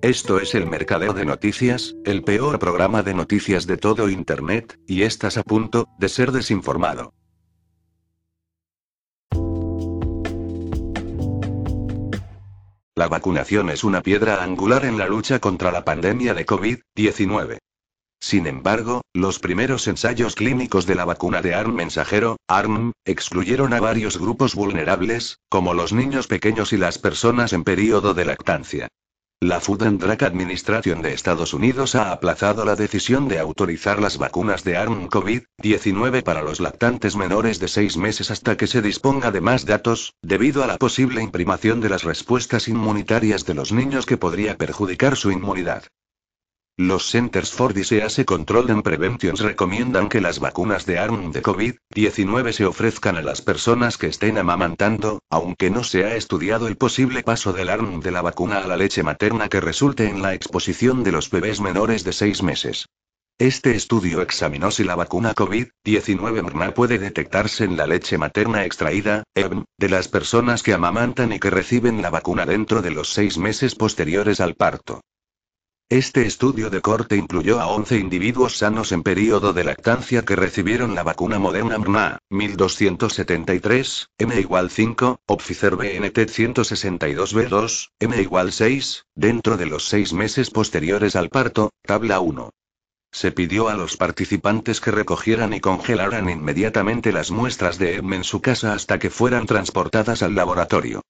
Esto es el Mercadeo de Noticias, el peor programa de noticias de todo Internet, y estás a punto de ser desinformado. La vacunación es una piedra angular en la lucha contra la pandemia de COVID-19. Sin embargo, los primeros ensayos clínicos de la vacuna de ARN mensajero, ARN, excluyeron a varios grupos vulnerables, como los niños pequeños y las personas en periodo de lactancia. La Food and Drug Administration de Estados Unidos ha aplazado la decisión de autorizar las vacunas de ARN COVID-19 para los lactantes menores de seis meses hasta que se disponga de más datos, debido a la posible imprimación de las respuestas inmunitarias de los niños que podría perjudicar su inmunidad. Los Centers for Disease Control and Prevention recomiendan que las vacunas de ARN de COVID-19 se ofrezcan a las personas que estén amamantando, aunque no se ha estudiado el posible paso del ARN de la vacuna a la leche materna que resulte en la exposición de los bebés menores de 6 meses. Este estudio examinó si la vacuna COVID-19 MRNA puede detectarse en la leche materna extraída, EM, de las personas que amamantan y que reciben la vacuna dentro de los seis meses posteriores al parto. Este estudio de corte incluyó a 11 individuos sanos en periodo de lactancia que recibieron la vacuna Moderna mRNA, 1273, M igual 5, Pfizer BNT 162B2, M igual 6, dentro de los seis meses posteriores al parto, tabla 1. Se pidió a los participantes que recogieran y congelaran inmediatamente las muestras de EM en su casa hasta que fueran transportadas al laboratorio.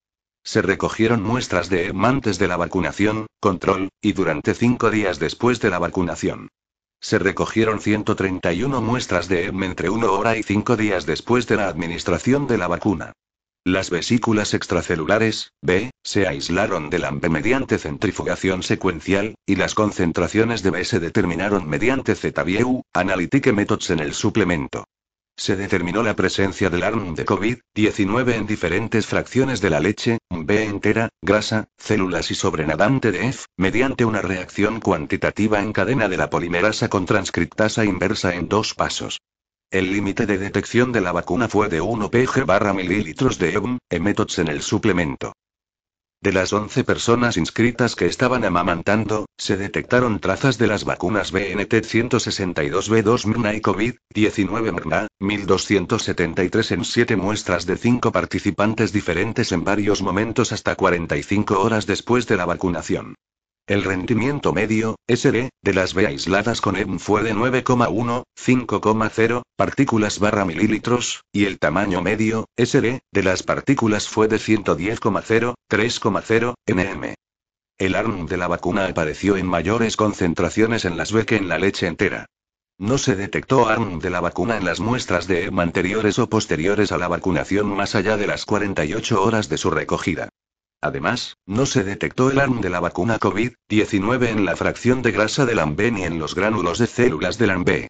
Se recogieron muestras de EM antes de la vacunación, control, y durante cinco días después de la vacunación. Se recogieron 131 muestras de EM entre una hora y cinco días después de la administración de la vacuna. Las vesículas extracelulares, B, se aislaron del AMP mediante centrifugación secuencial, y las concentraciones de B se determinaron mediante ZBU, Analytic Methods en el suplemento. Se determinó la presencia del ARN de COVID-19 en diferentes fracciones de la leche, B entera, grasa, células y sobrenadante de F, mediante una reacción cuantitativa en cadena de la polimerasa con transcriptasa inversa en dos pasos. El límite de detección de la vacuna fue de 1 pg barra mililitros de EUM, emetots en el suplemento. De las 11 personas inscritas que estaban amamantando, se detectaron trazas de las vacunas BNT 162B2 MRNA y COVID-19 MRNA, 1273 en 7 muestras de 5 participantes diferentes en varios momentos hasta 45 horas después de la vacunación. El rendimiento medio, SD, de las B aisladas con EM fue de 9,1, 5,0 partículas barra mililitros, y el tamaño medio, SD, de las partículas fue de 110,0, 3,0 nm. El ARN de la vacuna apareció en mayores concentraciones en las B que en la leche entera. No se detectó ARN de la vacuna en las muestras de EM anteriores o posteriores a la vacunación más allá de las 48 horas de su recogida. Además, no se detectó el ARN de la vacuna COVID-19 en la fracción de grasa del AMB ni en los gránulos de células del AMB.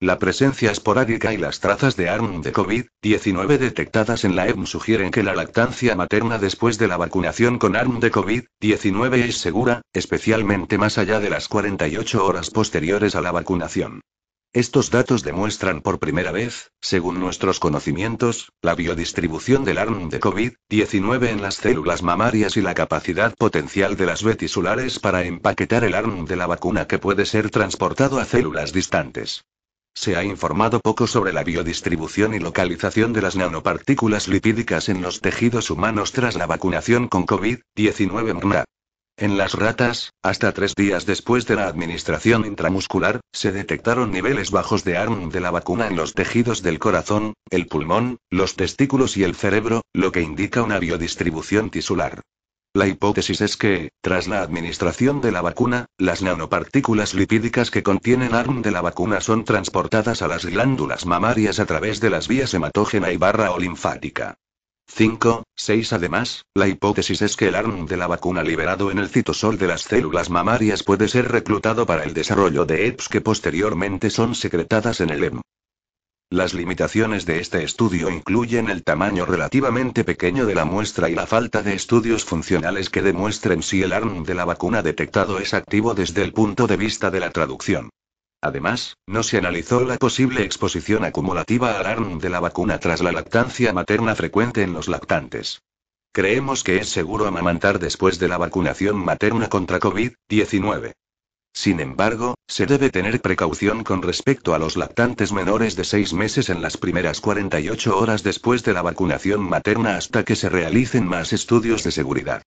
La presencia esporádica y las trazas de ARN de COVID-19 detectadas en la EM sugieren que la lactancia materna después de la vacunación con ARN de COVID-19 es segura, especialmente más allá de las 48 horas posteriores a la vacunación. Estos datos demuestran por primera vez, según nuestros conocimientos, la biodistribución del ARN de COVID-19 en las células mamarias y la capacidad potencial de las betisulares para empaquetar el ARN de la vacuna que puede ser transportado a células distantes. Se ha informado poco sobre la biodistribución y localización de las nanopartículas lipídicas en los tejidos humanos tras la vacunación con COVID-19. En las ratas, hasta tres días después de la administración intramuscular, se detectaron niveles bajos de ARN de la vacuna en los tejidos del corazón, el pulmón, los testículos y el cerebro, lo que indica una biodistribución tisular. La hipótesis es que, tras la administración de la vacuna, las nanopartículas lipídicas que contienen ARN de la vacuna son transportadas a las glándulas mamarias a través de las vías hematógena y barra o linfática. 5, 6 Además, la hipótesis es que el ARN de la vacuna liberado en el citosol de las células mamarias puede ser reclutado para el desarrollo de EPS que posteriormente son secretadas en el EM. Las limitaciones de este estudio incluyen el tamaño relativamente pequeño de la muestra y la falta de estudios funcionales que demuestren si el ARN de la vacuna detectado es activo desde el punto de vista de la traducción. Además, no se analizó la posible exposición acumulativa al ARN de la vacuna tras la lactancia materna frecuente en los lactantes. Creemos que es seguro amamantar después de la vacunación materna contra COVID-19. Sin embargo, se debe tener precaución con respecto a los lactantes menores de 6 meses en las primeras 48 horas después de la vacunación materna hasta que se realicen más estudios de seguridad.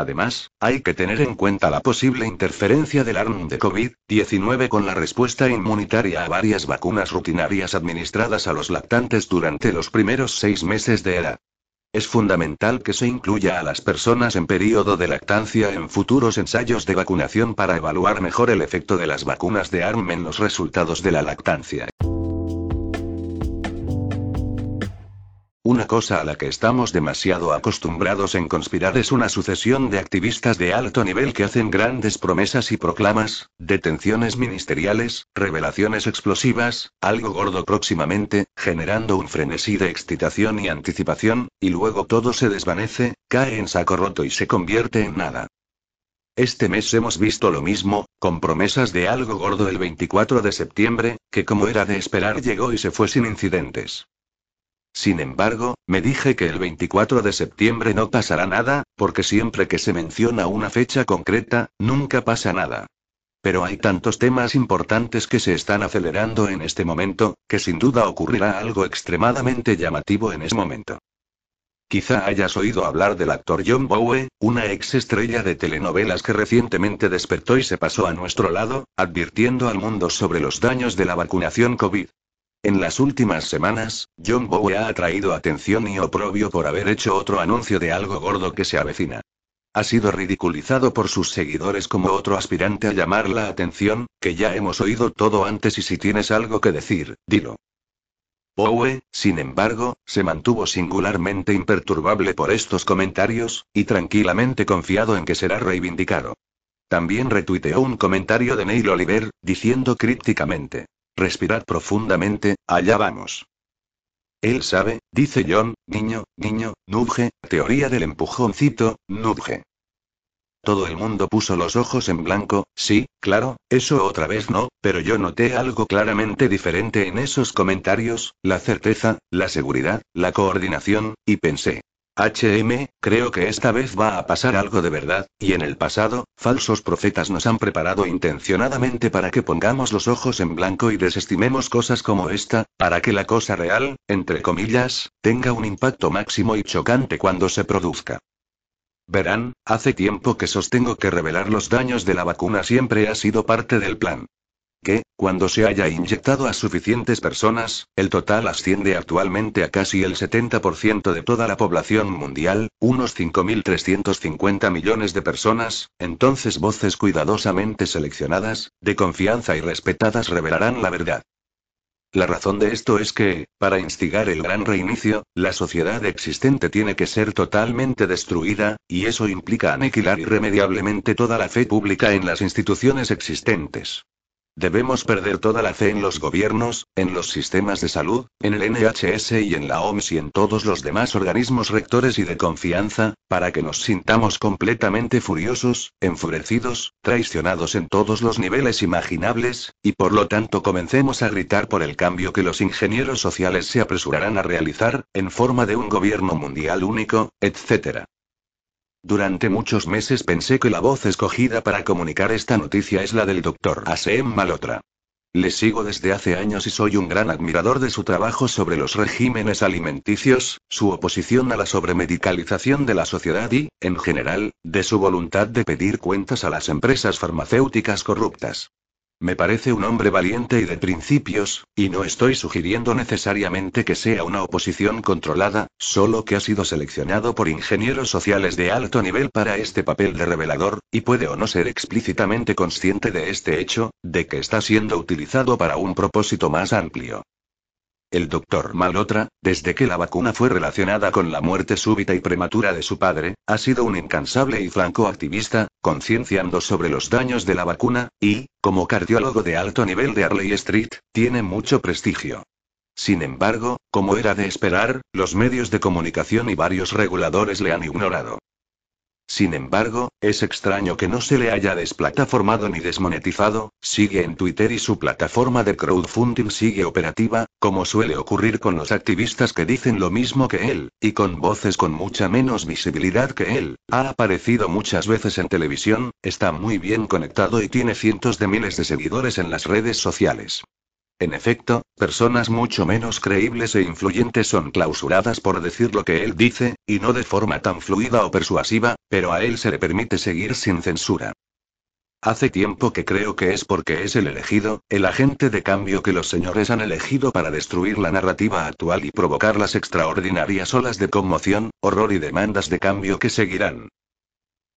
Además, hay que tener en cuenta la posible interferencia del ARN de COVID-19 con la respuesta inmunitaria a varias vacunas rutinarias administradas a los lactantes durante los primeros seis meses de edad. Es fundamental que se incluya a las personas en periodo de lactancia en futuros ensayos de vacunación para evaluar mejor el efecto de las vacunas de ARM en los resultados de la lactancia. Una cosa a la que estamos demasiado acostumbrados en conspirar es una sucesión de activistas de alto nivel que hacen grandes promesas y proclamas, detenciones ministeriales, revelaciones explosivas, algo gordo próximamente, generando un frenesí de excitación y anticipación, y luego todo se desvanece, cae en saco roto y se convierte en nada. Este mes hemos visto lo mismo, con promesas de algo gordo el 24 de septiembre, que como era de esperar llegó y se fue sin incidentes. Sin embargo, me dije que el 24 de septiembre no pasará nada, porque siempre que se menciona una fecha concreta, nunca pasa nada. Pero hay tantos temas importantes que se están acelerando en este momento, que sin duda ocurrirá algo extremadamente llamativo en ese momento. Quizá hayas oído hablar del actor John Bowie, una ex estrella de telenovelas que recientemente despertó y se pasó a nuestro lado, advirtiendo al mundo sobre los daños de la vacunación COVID. En las últimas semanas, John Bowie ha atraído atención y oprobio por haber hecho otro anuncio de algo gordo que se avecina. Ha sido ridiculizado por sus seguidores como otro aspirante a llamar la atención, que ya hemos oído todo antes y si tienes algo que decir, dilo. Bowie, sin embargo, se mantuvo singularmente imperturbable por estos comentarios, y tranquilamente confiado en que será reivindicado. También retuiteó un comentario de Neil Oliver, diciendo crípticamente, Respirad profundamente, allá vamos. Él sabe, dice John, niño, niño, nudge, teoría del empujoncito, nudge. Todo el mundo puso los ojos en blanco, sí, claro, eso otra vez no, pero yo noté algo claramente diferente en esos comentarios, la certeza, la seguridad, la coordinación, y pensé, HM, creo que esta vez va a pasar algo de verdad, y en el pasado, falsos profetas nos han preparado intencionadamente para que pongamos los ojos en blanco y desestimemos cosas como esta, para que la cosa real, entre comillas, tenga un impacto máximo y chocante cuando se produzca. Verán, hace tiempo que sostengo que revelar los daños de la vacuna siempre ha sido parte del plan que, cuando se haya inyectado a suficientes personas, el total asciende actualmente a casi el 70% de toda la población mundial, unos 5.350 millones de personas, entonces voces cuidadosamente seleccionadas, de confianza y respetadas revelarán la verdad. La razón de esto es que, para instigar el gran reinicio, la sociedad existente tiene que ser totalmente destruida, y eso implica aniquilar irremediablemente toda la fe pública en las instituciones existentes. Debemos perder toda la fe en los gobiernos, en los sistemas de salud, en el NHS y en la OMS y en todos los demás organismos rectores y de confianza, para que nos sintamos completamente furiosos, enfurecidos, traicionados en todos los niveles imaginables, y por lo tanto comencemos a gritar por el cambio que los ingenieros sociales se apresurarán a realizar, en forma de un gobierno mundial único, etc. Durante muchos meses pensé que la voz escogida para comunicar esta noticia es la del doctor Asem Malotra. Le sigo desde hace años y soy un gran admirador de su trabajo sobre los regímenes alimenticios, su oposición a la sobremedicalización de la sociedad y, en general, de su voluntad de pedir cuentas a las empresas farmacéuticas corruptas. Me parece un hombre valiente y de principios, y no estoy sugiriendo necesariamente que sea una oposición controlada, solo que ha sido seleccionado por ingenieros sociales de alto nivel para este papel de revelador, y puede o no ser explícitamente consciente de este hecho, de que está siendo utilizado para un propósito más amplio. El doctor Malotra, desde que la vacuna fue relacionada con la muerte súbita y prematura de su padre, ha sido un incansable y franco activista, concienciando sobre los daños de la vacuna, y, como cardiólogo de alto nivel de Arley Street, tiene mucho prestigio. Sin embargo, como era de esperar, los medios de comunicación y varios reguladores le han ignorado. Sin embargo, es extraño que no se le haya desplataformado ni desmonetizado, sigue en Twitter y su plataforma de crowdfunding sigue operativa, como suele ocurrir con los activistas que dicen lo mismo que él, y con voces con mucha menos visibilidad que él. Ha aparecido muchas veces en televisión, está muy bien conectado y tiene cientos de miles de seguidores en las redes sociales. En efecto, personas mucho menos creíbles e influyentes son clausuradas por decir lo que él dice, y no de forma tan fluida o persuasiva, pero a él se le permite seguir sin censura. Hace tiempo que creo que es porque es el elegido, el agente de cambio que los señores han elegido para destruir la narrativa actual y provocar las extraordinarias olas de conmoción, horror y demandas de cambio que seguirán.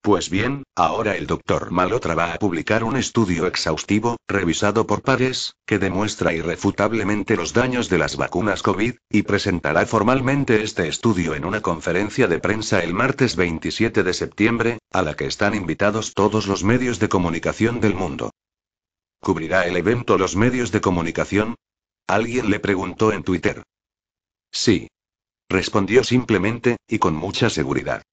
Pues bien, ahora el doctor Malotra va a publicar un estudio exhaustivo, revisado por pares, que demuestra irrefutablemente los daños de las vacunas COVID, y presentará formalmente este estudio en una conferencia de prensa el martes 27 de septiembre, a la que están invitados todos los medios de comunicación del mundo. ¿Cubrirá el evento los medios de comunicación? Alguien le preguntó en Twitter. Sí. Respondió simplemente, y con mucha seguridad.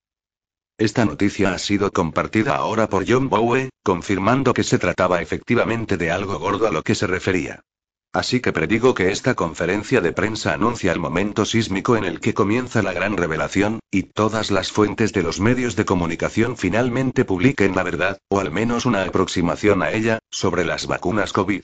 Esta noticia ha sido compartida ahora por John Bowe, confirmando que se trataba efectivamente de algo gordo a lo que se refería. Así que predigo que esta conferencia de prensa anuncia el momento sísmico en el que comienza la gran revelación, y todas las fuentes de los medios de comunicación finalmente publiquen la verdad, o al menos una aproximación a ella, sobre las vacunas COVID.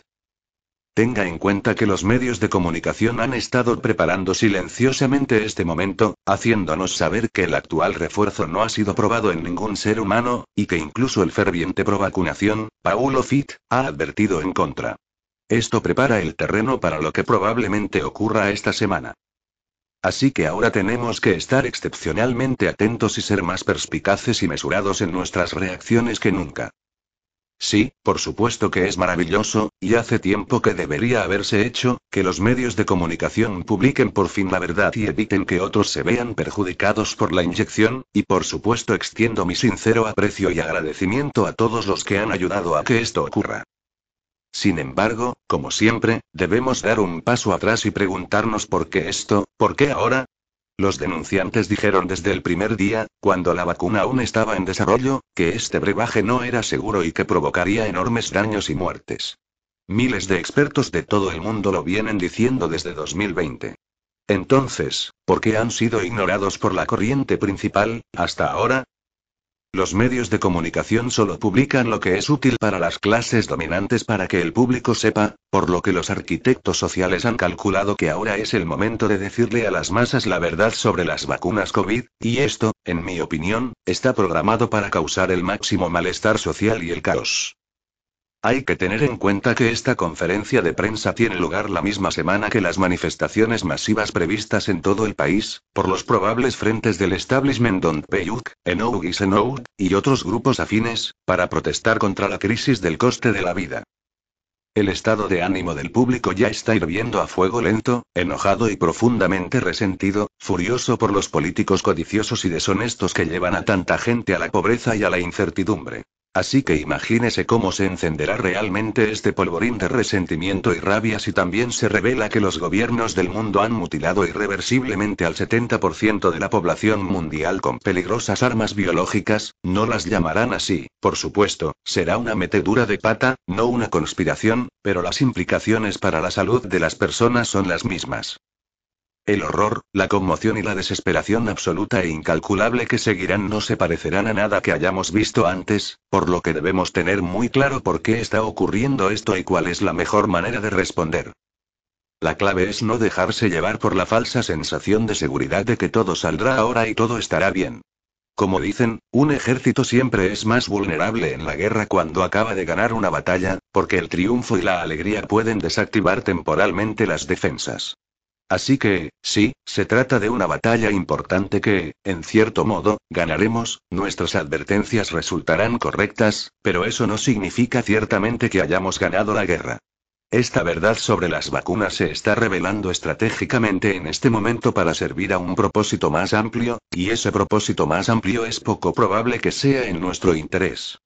Tenga en cuenta que los medios de comunicación han estado preparando silenciosamente este momento, haciéndonos saber que el actual refuerzo no ha sido probado en ningún ser humano, y que incluso el ferviente pro vacunación, Paulo Fit, ha advertido en contra. Esto prepara el terreno para lo que probablemente ocurra esta semana. Así que ahora tenemos que estar excepcionalmente atentos y ser más perspicaces y mesurados en nuestras reacciones que nunca. Sí, por supuesto que es maravilloso, y hace tiempo que debería haberse hecho, que los medios de comunicación publiquen por fin la verdad y eviten que otros se vean perjudicados por la inyección, y por supuesto extiendo mi sincero aprecio y agradecimiento a todos los que han ayudado a que esto ocurra. Sin embargo, como siempre, debemos dar un paso atrás y preguntarnos por qué esto, por qué ahora, los denunciantes dijeron desde el primer día, cuando la vacuna aún estaba en desarrollo, que este brebaje no era seguro y que provocaría enormes daños y muertes. Miles de expertos de todo el mundo lo vienen diciendo desde 2020. Entonces, ¿por qué han sido ignorados por la corriente principal, hasta ahora? Los medios de comunicación solo publican lo que es útil para las clases dominantes para que el público sepa, por lo que los arquitectos sociales han calculado que ahora es el momento de decirle a las masas la verdad sobre las vacunas COVID, y esto, en mi opinión, está programado para causar el máximo malestar social y el caos. Hay que tener en cuenta que esta conferencia de prensa tiene lugar la misma semana que las manifestaciones masivas previstas en todo el país, por los probables frentes del establishment Don Peyuk, Enoug y y otros grupos afines, para protestar contra la crisis del coste de la vida. El estado de ánimo del público ya está hirviendo a fuego lento, enojado y profundamente resentido, furioso por los políticos codiciosos y deshonestos que llevan a tanta gente a la pobreza y a la incertidumbre. Así que imagínese cómo se encenderá realmente este polvorín de resentimiento y rabia si también se revela que los gobiernos del mundo han mutilado irreversiblemente al 70% de la población mundial con peligrosas armas biológicas, no las llamarán así, por supuesto, será una metedura de pata, no una conspiración, pero las implicaciones para la salud de las personas son las mismas. El horror, la conmoción y la desesperación absoluta e incalculable que seguirán no se parecerán a nada que hayamos visto antes, por lo que debemos tener muy claro por qué está ocurriendo esto y cuál es la mejor manera de responder. La clave es no dejarse llevar por la falsa sensación de seguridad de que todo saldrá ahora y todo estará bien. Como dicen, un ejército siempre es más vulnerable en la guerra cuando acaba de ganar una batalla, porque el triunfo y la alegría pueden desactivar temporalmente las defensas. Así que, sí, se trata de una batalla importante que, en cierto modo, ganaremos, nuestras advertencias resultarán correctas, pero eso no significa ciertamente que hayamos ganado la guerra. Esta verdad sobre las vacunas se está revelando estratégicamente en este momento para servir a un propósito más amplio, y ese propósito más amplio es poco probable que sea en nuestro interés.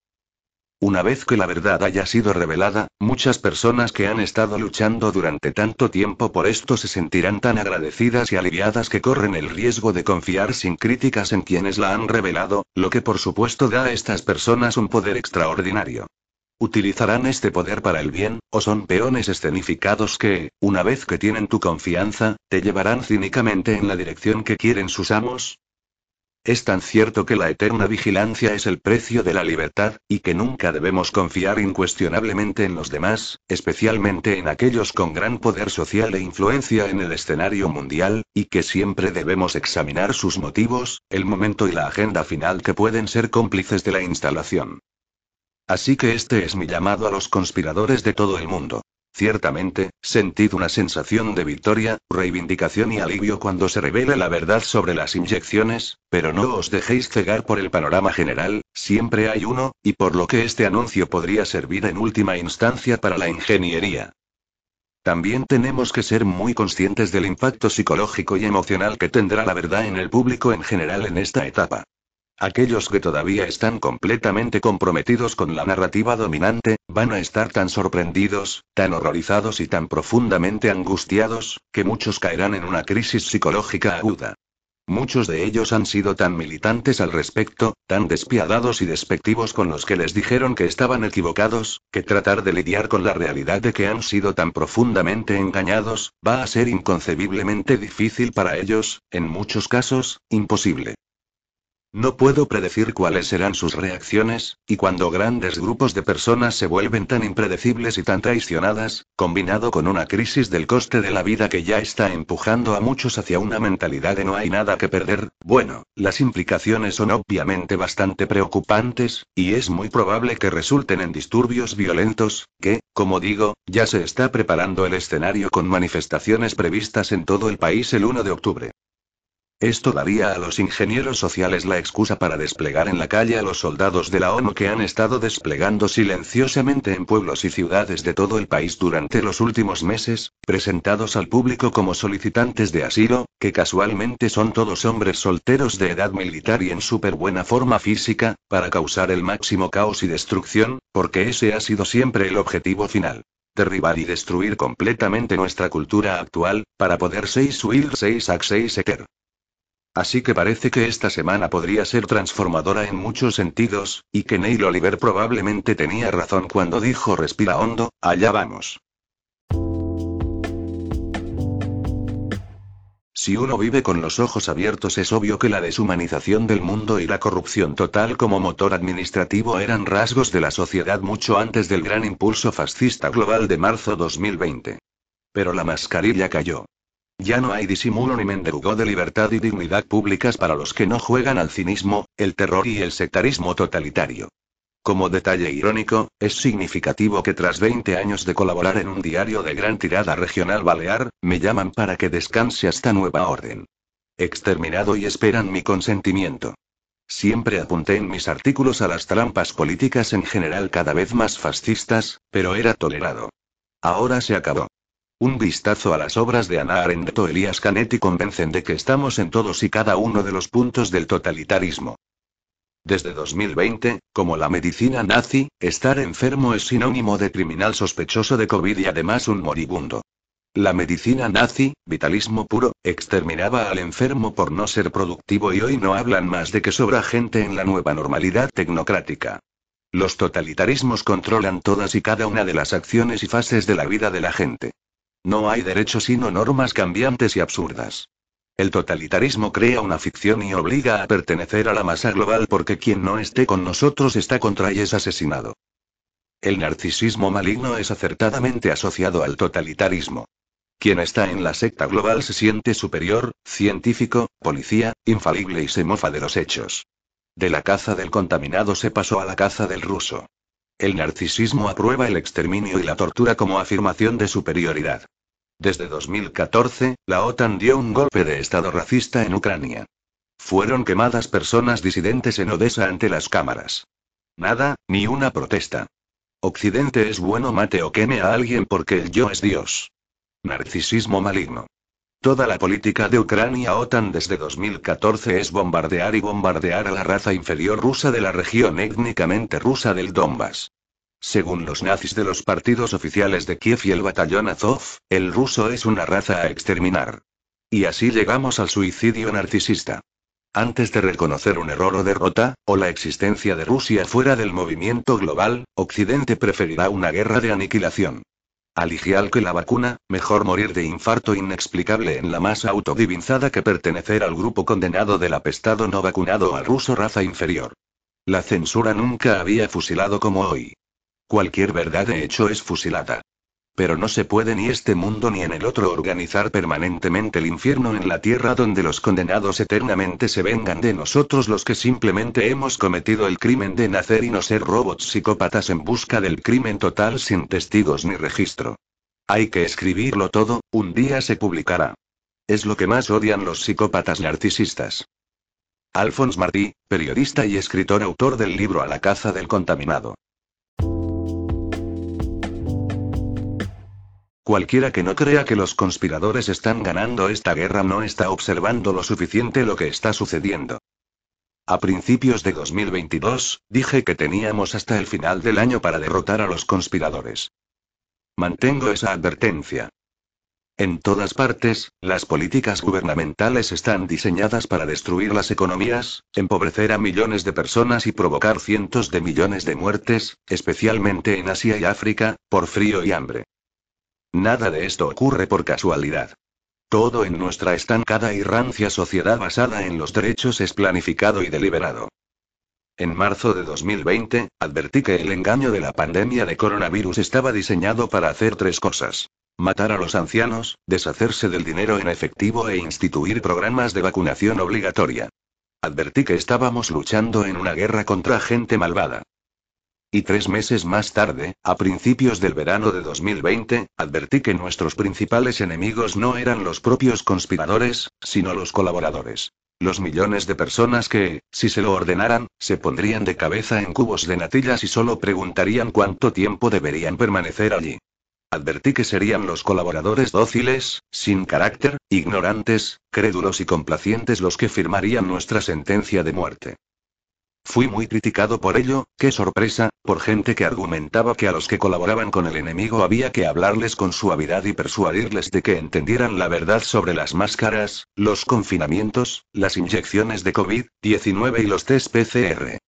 Una vez que la verdad haya sido revelada, muchas personas que han estado luchando durante tanto tiempo por esto se sentirán tan agradecidas y aliviadas que corren el riesgo de confiar sin críticas en quienes la han revelado, lo que por supuesto da a estas personas un poder extraordinario. ¿Utilizarán este poder para el bien, o son peones escenificados que, una vez que tienen tu confianza, te llevarán cínicamente en la dirección que quieren sus amos? Es tan cierto que la eterna vigilancia es el precio de la libertad, y que nunca debemos confiar incuestionablemente en los demás, especialmente en aquellos con gran poder social e influencia en el escenario mundial, y que siempre debemos examinar sus motivos, el momento y la agenda final que pueden ser cómplices de la instalación. Así que este es mi llamado a los conspiradores de todo el mundo. Ciertamente, sentid una sensación de victoria, reivindicación y alivio cuando se revele la verdad sobre las inyecciones, pero no os dejéis cegar por el panorama general, siempre hay uno, y por lo que este anuncio podría servir en última instancia para la ingeniería. También tenemos que ser muy conscientes del impacto psicológico y emocional que tendrá la verdad en el público en general en esta etapa. Aquellos que todavía están completamente comprometidos con la narrativa dominante, van a estar tan sorprendidos, tan horrorizados y tan profundamente angustiados, que muchos caerán en una crisis psicológica aguda. Muchos de ellos han sido tan militantes al respecto, tan despiadados y despectivos con los que les dijeron que estaban equivocados, que tratar de lidiar con la realidad de que han sido tan profundamente engañados, va a ser inconcebiblemente difícil para ellos, en muchos casos, imposible. No puedo predecir cuáles serán sus reacciones, y cuando grandes grupos de personas se vuelven tan impredecibles y tan traicionadas, combinado con una crisis del coste de la vida que ya está empujando a muchos hacia una mentalidad de no hay nada que perder, bueno, las implicaciones son obviamente bastante preocupantes, y es muy probable que resulten en disturbios violentos, que, como digo, ya se está preparando el escenario con manifestaciones previstas en todo el país el 1 de octubre. Esto daría a los ingenieros sociales la excusa para desplegar en la calle a los soldados de la ONU que han estado desplegando silenciosamente en pueblos y ciudades de todo el país durante los últimos meses, presentados al público como solicitantes de asilo, que casualmente son todos hombres solteros de edad militar y en súper buena forma física, para causar el máximo caos y destrucción, porque ese ha sido siempre el objetivo final derribar y destruir completamente nuestra cultura actual, para poder 6 huir 6 ac 6 eker. Así que parece que esta semana podría ser transformadora en muchos sentidos, y que Neil Oliver probablemente tenía razón cuando dijo respira hondo, allá vamos. Si uno vive con los ojos abiertos es obvio que la deshumanización del mundo y la corrupción total como motor administrativo eran rasgos de la sociedad mucho antes del gran impulso fascista global de marzo 2020. Pero la mascarilla cayó. Ya no hay disimulo ni mendrugo de libertad y dignidad públicas para los que no juegan al cinismo, el terror y el sectarismo totalitario. Como detalle irónico, es significativo que tras 20 años de colaborar en un diario de gran tirada regional balear, me llaman para que descanse hasta nueva orden. Exterminado y esperan mi consentimiento. Siempre apunté en mis artículos a las trampas políticas en general cada vez más fascistas, pero era tolerado. Ahora se acabó. Un vistazo a las obras de Ana Arendt o Elías Canetti convencen de que estamos en todos y cada uno de los puntos del totalitarismo. Desde 2020, como la medicina nazi, estar enfermo es sinónimo de criminal sospechoso de COVID y además un moribundo. La medicina nazi, vitalismo puro, exterminaba al enfermo por no ser productivo y hoy no hablan más de que sobra gente en la nueva normalidad tecnocrática. Los totalitarismos controlan todas y cada una de las acciones y fases de la vida de la gente. No hay derechos sino normas cambiantes y absurdas. El totalitarismo crea una ficción y obliga a pertenecer a la masa global porque quien no esté con nosotros está contra y es asesinado. El narcisismo maligno es acertadamente asociado al totalitarismo. Quien está en la secta global se siente superior, científico, policía, infalible y se mofa de los hechos. De la caza del contaminado se pasó a la caza del ruso. El narcisismo aprueba el exterminio y la tortura como afirmación de superioridad. Desde 2014, la OTAN dio un golpe de Estado racista en Ucrania. Fueron quemadas personas disidentes en Odessa ante las cámaras. Nada, ni una protesta. Occidente es bueno mate o queme a alguien porque el yo es Dios. Narcisismo maligno. Toda la política de Ucrania OTAN desde 2014 es bombardear y bombardear a la raza inferior rusa de la región étnicamente rusa del Donbass. según los nazis de los partidos oficiales de Kiev y el batallón Azov, el ruso es una raza a exterminar. Y así llegamos al suicidio narcisista. Antes de reconocer un error o derrota, o la existencia de Rusia fuera del movimiento global, Occidente preferirá una guerra de aniquilación. Al igual que la vacuna, mejor morir de infarto inexplicable en la masa autodivinzada que pertenecer al grupo condenado del apestado no vacunado al ruso raza inferior. La censura nunca había fusilado como hoy. Cualquier verdad de hecho es fusilada. Pero no se puede ni este mundo ni en el otro organizar permanentemente el infierno en la tierra donde los condenados eternamente se vengan de nosotros los que simplemente hemos cometido el crimen de nacer y no ser robots psicópatas en busca del crimen total sin testigos ni registro. Hay que escribirlo todo, un día se publicará. Es lo que más odian los psicópatas narcisistas. Alphonse Martí, periodista y escritor autor del libro A la caza del contaminado. Cualquiera que no crea que los conspiradores están ganando esta guerra no está observando lo suficiente lo que está sucediendo. A principios de 2022, dije que teníamos hasta el final del año para derrotar a los conspiradores. Mantengo esa advertencia. En todas partes, las políticas gubernamentales están diseñadas para destruir las economías, empobrecer a millones de personas y provocar cientos de millones de muertes, especialmente en Asia y África, por frío y hambre. Nada de esto ocurre por casualidad. Todo en nuestra estancada y rancia sociedad basada en los derechos es planificado y deliberado. En marzo de 2020, advertí que el engaño de la pandemia de coronavirus estaba diseñado para hacer tres cosas. Matar a los ancianos, deshacerse del dinero en efectivo e instituir programas de vacunación obligatoria. Advertí que estábamos luchando en una guerra contra gente malvada. Y tres meses más tarde, a principios del verano de 2020, advertí que nuestros principales enemigos no eran los propios conspiradores, sino los colaboradores. Los millones de personas que, si se lo ordenaran, se pondrían de cabeza en cubos de natillas y solo preguntarían cuánto tiempo deberían permanecer allí. Advertí que serían los colaboradores dóciles, sin carácter, ignorantes, crédulos y complacientes los que firmarían nuestra sentencia de muerte. Fui muy criticado por ello, qué sorpresa, por gente que argumentaba que a los que colaboraban con el enemigo había que hablarles con suavidad y persuadirles de que entendieran la verdad sobre las máscaras, los confinamientos, las inyecciones de COVID-19 y los test PCR.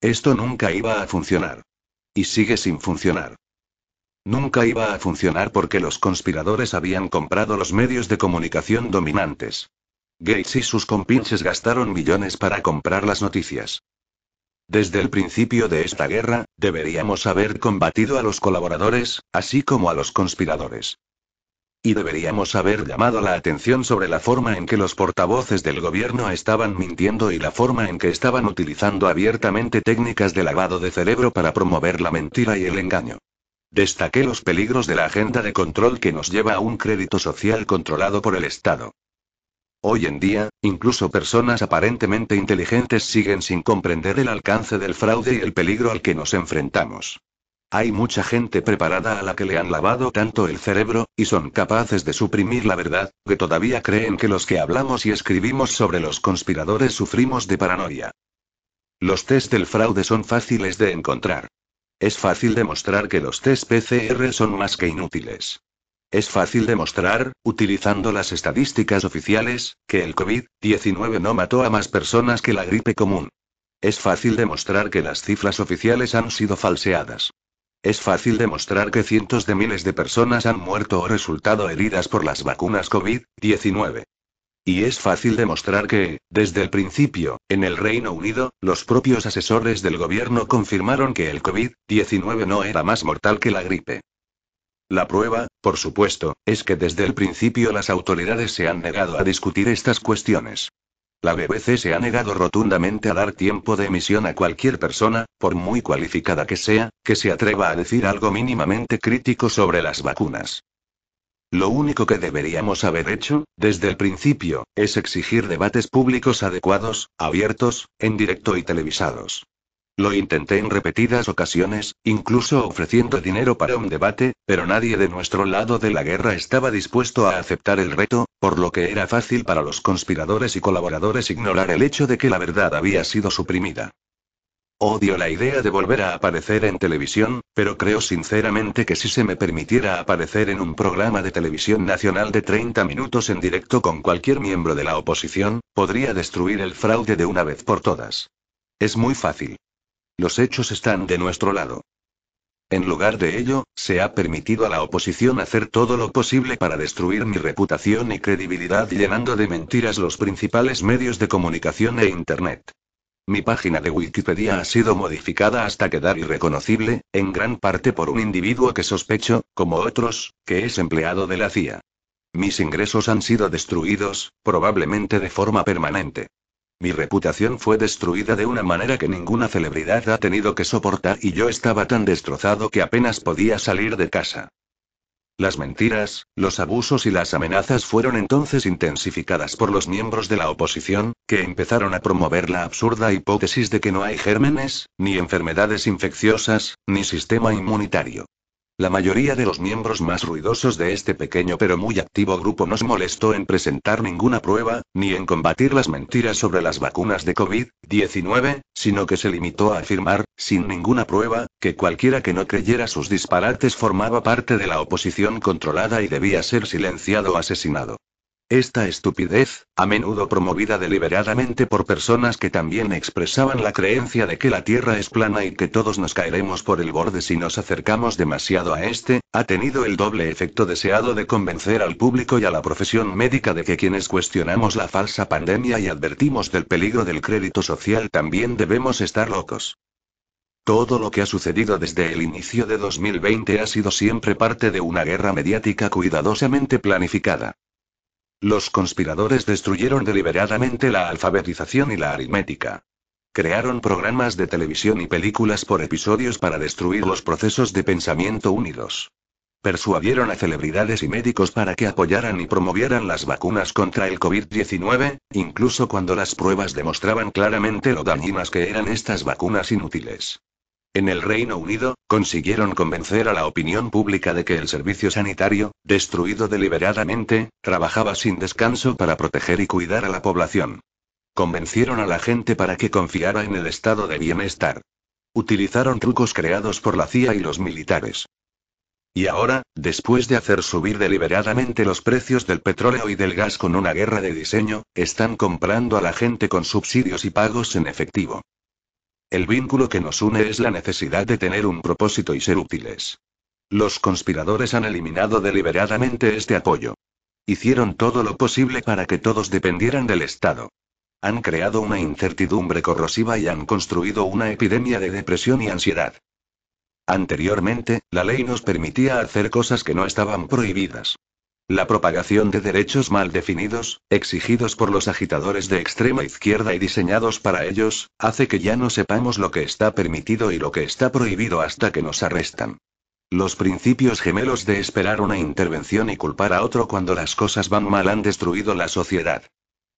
Esto nunca iba a funcionar. Y sigue sin funcionar. Nunca iba a funcionar porque los conspiradores habían comprado los medios de comunicación dominantes. Gates y sus compinches gastaron millones para comprar las noticias. Desde el principio de esta guerra, deberíamos haber combatido a los colaboradores, así como a los conspiradores. Y deberíamos haber llamado la atención sobre la forma en que los portavoces del gobierno estaban mintiendo y la forma en que estaban utilizando abiertamente técnicas de lavado de cerebro para promover la mentira y el engaño. Destaqué los peligros de la agenda de control que nos lleva a un crédito social controlado por el Estado. Hoy en día, incluso personas aparentemente inteligentes siguen sin comprender el alcance del fraude y el peligro al que nos enfrentamos. Hay mucha gente preparada a la que le han lavado tanto el cerebro, y son capaces de suprimir la verdad, que todavía creen que los que hablamos y escribimos sobre los conspiradores sufrimos de paranoia. Los test del fraude son fáciles de encontrar. Es fácil demostrar que los test PCR son más que inútiles. Es fácil demostrar, utilizando las estadísticas oficiales, que el COVID-19 no mató a más personas que la gripe común. Es fácil demostrar que las cifras oficiales han sido falseadas. Es fácil demostrar que cientos de miles de personas han muerto o resultado heridas por las vacunas COVID-19. Y es fácil demostrar que, desde el principio, en el Reino Unido, los propios asesores del gobierno confirmaron que el COVID-19 no era más mortal que la gripe. La prueba, por supuesto, es que desde el principio las autoridades se han negado a discutir estas cuestiones. La BBC se ha negado rotundamente a dar tiempo de emisión a cualquier persona, por muy cualificada que sea, que se atreva a decir algo mínimamente crítico sobre las vacunas. Lo único que deberíamos haber hecho, desde el principio, es exigir debates públicos adecuados, abiertos, en directo y televisados. Lo intenté en repetidas ocasiones, incluso ofreciendo dinero para un debate, pero nadie de nuestro lado de la guerra estaba dispuesto a aceptar el reto, por lo que era fácil para los conspiradores y colaboradores ignorar el hecho de que la verdad había sido suprimida. Odio la idea de volver a aparecer en televisión, pero creo sinceramente que si se me permitiera aparecer en un programa de televisión nacional de 30 minutos en directo con cualquier miembro de la oposición, podría destruir el fraude de una vez por todas. Es muy fácil. Los hechos están de nuestro lado. En lugar de ello, se ha permitido a la oposición hacer todo lo posible para destruir mi reputación y credibilidad llenando de mentiras los principales medios de comunicación e Internet. Mi página de Wikipedia ha sido modificada hasta quedar irreconocible, en gran parte por un individuo que sospecho, como otros, que es empleado de la CIA. Mis ingresos han sido destruidos, probablemente de forma permanente. Mi reputación fue destruida de una manera que ninguna celebridad ha tenido que soportar y yo estaba tan destrozado que apenas podía salir de casa. Las mentiras, los abusos y las amenazas fueron entonces intensificadas por los miembros de la oposición, que empezaron a promover la absurda hipótesis de que no hay gérmenes, ni enfermedades infecciosas, ni sistema inmunitario. La mayoría de los miembros más ruidosos de este pequeño pero muy activo grupo no se molestó en presentar ninguna prueba, ni en combatir las mentiras sobre las vacunas de COVID-19, sino que se limitó a afirmar, sin ninguna prueba, que cualquiera que no creyera sus disparates formaba parte de la oposición controlada y debía ser silenciado o asesinado. Esta estupidez, a menudo promovida deliberadamente por personas que también expresaban la creencia de que la Tierra es plana y que todos nos caeremos por el borde si nos acercamos demasiado a este, ha tenido el doble efecto deseado de convencer al público y a la profesión médica de que quienes cuestionamos la falsa pandemia y advertimos del peligro del crédito social también debemos estar locos. Todo lo que ha sucedido desde el inicio de 2020 ha sido siempre parte de una guerra mediática cuidadosamente planificada. Los conspiradores destruyeron deliberadamente la alfabetización y la aritmética. Crearon programas de televisión y películas por episodios para destruir los procesos de pensamiento unidos. Persuadieron a celebridades y médicos para que apoyaran y promovieran las vacunas contra el COVID-19, incluso cuando las pruebas demostraban claramente lo dañinas que eran estas vacunas inútiles. En el Reino Unido, consiguieron convencer a la opinión pública de que el servicio sanitario, destruido deliberadamente, trabajaba sin descanso para proteger y cuidar a la población. Convencieron a la gente para que confiara en el estado de bienestar. Utilizaron trucos creados por la CIA y los militares. Y ahora, después de hacer subir deliberadamente los precios del petróleo y del gas con una guerra de diseño, están comprando a la gente con subsidios y pagos en efectivo. El vínculo que nos une es la necesidad de tener un propósito y ser útiles. Los conspiradores han eliminado deliberadamente este apoyo. Hicieron todo lo posible para que todos dependieran del Estado. Han creado una incertidumbre corrosiva y han construido una epidemia de depresión y ansiedad. Anteriormente, la ley nos permitía hacer cosas que no estaban prohibidas. La propagación de derechos mal definidos, exigidos por los agitadores de extrema izquierda y diseñados para ellos, hace que ya no sepamos lo que está permitido y lo que está prohibido hasta que nos arrestan. Los principios gemelos de esperar una intervención y culpar a otro cuando las cosas van mal han destruido la sociedad.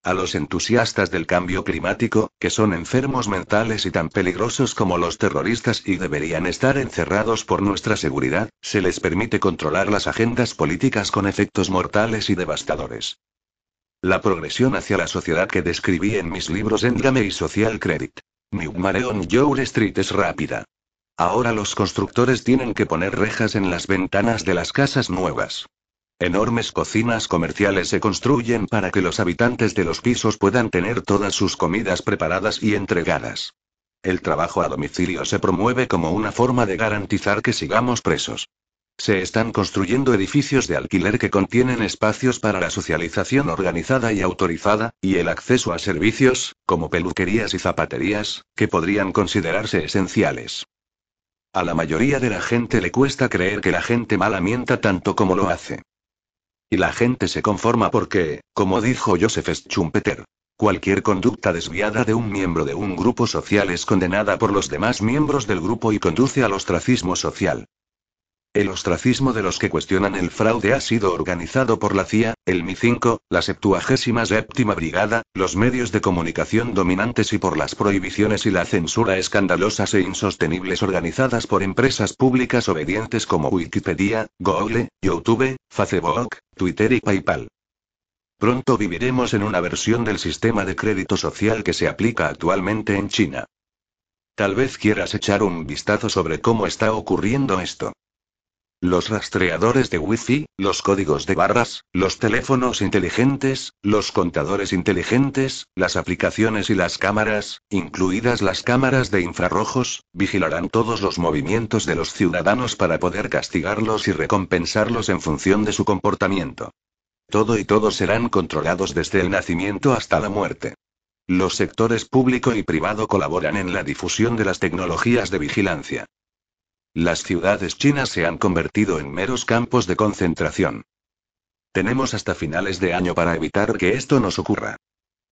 A los entusiastas del cambio climático, que son enfermos mentales y tan peligrosos como los terroristas y deberían estar encerrados por nuestra seguridad, se les permite controlar las agendas políticas con efectos mortales y devastadores. La progresión hacia la sociedad que describí en mis libros Endgame y Social Credit. Newmare on Your Street es rápida. Ahora los constructores tienen que poner rejas en las ventanas de las casas nuevas. Enormes cocinas comerciales se construyen para que los habitantes de los pisos puedan tener todas sus comidas preparadas y entregadas. El trabajo a domicilio se promueve como una forma de garantizar que sigamos presos. Se están construyendo edificios de alquiler que contienen espacios para la socialización organizada y autorizada, y el acceso a servicios, como peluquerías y zapaterías, que podrían considerarse esenciales. A la mayoría de la gente le cuesta creer que la gente mala mienta tanto como lo hace. Y la gente se conforma porque, como dijo Joseph Schumpeter, cualquier conducta desviada de un miembro de un grupo social es condenada por los demás miembros del grupo y conduce al ostracismo social. El ostracismo de los que cuestionan el fraude ha sido organizado por la CIA, el MI5, la 77 Brigada, los medios de comunicación dominantes y por las prohibiciones y la censura escandalosas e insostenibles organizadas por empresas públicas obedientes como Wikipedia, Google, YouTube, Facebook, Twitter y PayPal. Pronto viviremos en una versión del sistema de crédito social que se aplica actualmente en China. Tal vez quieras echar un vistazo sobre cómo está ocurriendo esto. Los rastreadores de Wi-Fi, los códigos de barras, los teléfonos inteligentes, los contadores inteligentes, las aplicaciones y las cámaras, incluidas las cámaras de infrarrojos, vigilarán todos los movimientos de los ciudadanos para poder castigarlos y recompensarlos en función de su comportamiento. Todo y todos serán controlados desde el nacimiento hasta la muerte. Los sectores público y privado colaboran en la difusión de las tecnologías de vigilancia. Las ciudades chinas se han convertido en meros campos de concentración. Tenemos hasta finales de año para evitar que esto nos ocurra.